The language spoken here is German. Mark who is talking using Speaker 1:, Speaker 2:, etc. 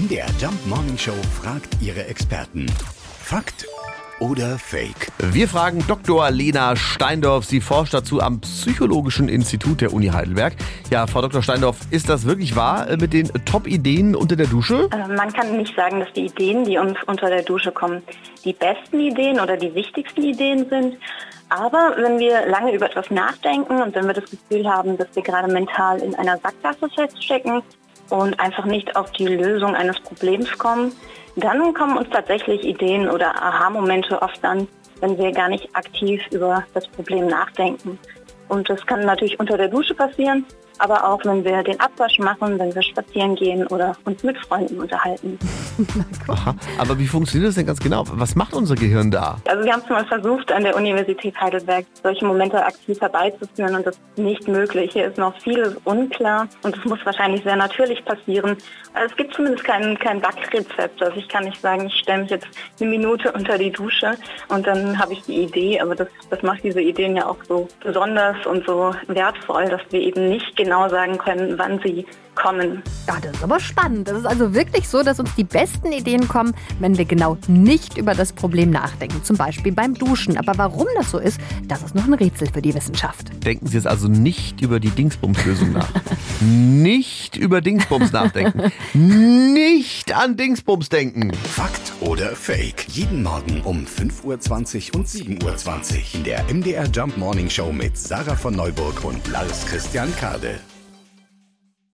Speaker 1: MDR Jump Morning Show fragt ihre Experten. Fakt oder Fake?
Speaker 2: Wir fragen Dr. Lena Steindorf. Sie forscht dazu am Psychologischen Institut der Uni Heidelberg. Ja, Frau Dr. Steindorf, ist das wirklich wahr äh, mit den Top-Ideen unter der Dusche?
Speaker 3: Äh, Man kann nicht sagen, dass die Ideen, die uns unter der Dusche kommen, die besten Ideen oder die wichtigsten Ideen sind. Aber wenn wir lange über etwas nachdenken und wenn wir das Gefühl haben, dass wir gerade mental in einer Sackgasse feststecken und einfach nicht auf die Lösung eines Problems kommen, dann kommen uns tatsächlich Ideen oder Aha-Momente oft dann, wenn wir gar nicht aktiv über das Problem nachdenken. Und das kann natürlich unter der Dusche passieren, aber auch wenn wir den Abwasch machen, wenn wir spazieren gehen oder uns mit Freunden unterhalten.
Speaker 2: Aha. Aber wie funktioniert das denn ganz genau? Was macht unser Gehirn da?
Speaker 3: Also wir haben es mal versucht, an der Universität Heidelberg solche Momente aktiv herbeizuführen und das ist nicht möglich. Hier ist noch vieles unklar und es muss wahrscheinlich sehr natürlich passieren. Also es gibt zumindest kein, kein Backrezept. Also ich kann nicht sagen, ich stelle mich jetzt eine Minute unter die Dusche und dann habe ich die Idee. Aber das, das macht diese Ideen ja auch so besonders und so wertvoll, dass wir eben nicht genau sagen können, wann sie kommen.
Speaker 4: Ja, das ist aber spannend. Das ist also wirklich so, dass uns die besten Ideen kommen, wenn wir genau nicht über das Problem nachdenken. Zum Beispiel beim Duschen. Aber warum das so ist, das ist noch ein Rätsel für die Wissenschaft.
Speaker 2: Denken Sie jetzt also nicht über die Dingsbums-Lösung nach. nicht über Dingsbums nachdenken. nicht an Dingsbums denken.
Speaker 1: Fakt oder Fake? Jeden Morgen um 5.20 Uhr und 7.20 Uhr in der MDR Jump Morning Show mit Sarah von Neuburg und Lars Christian Kade.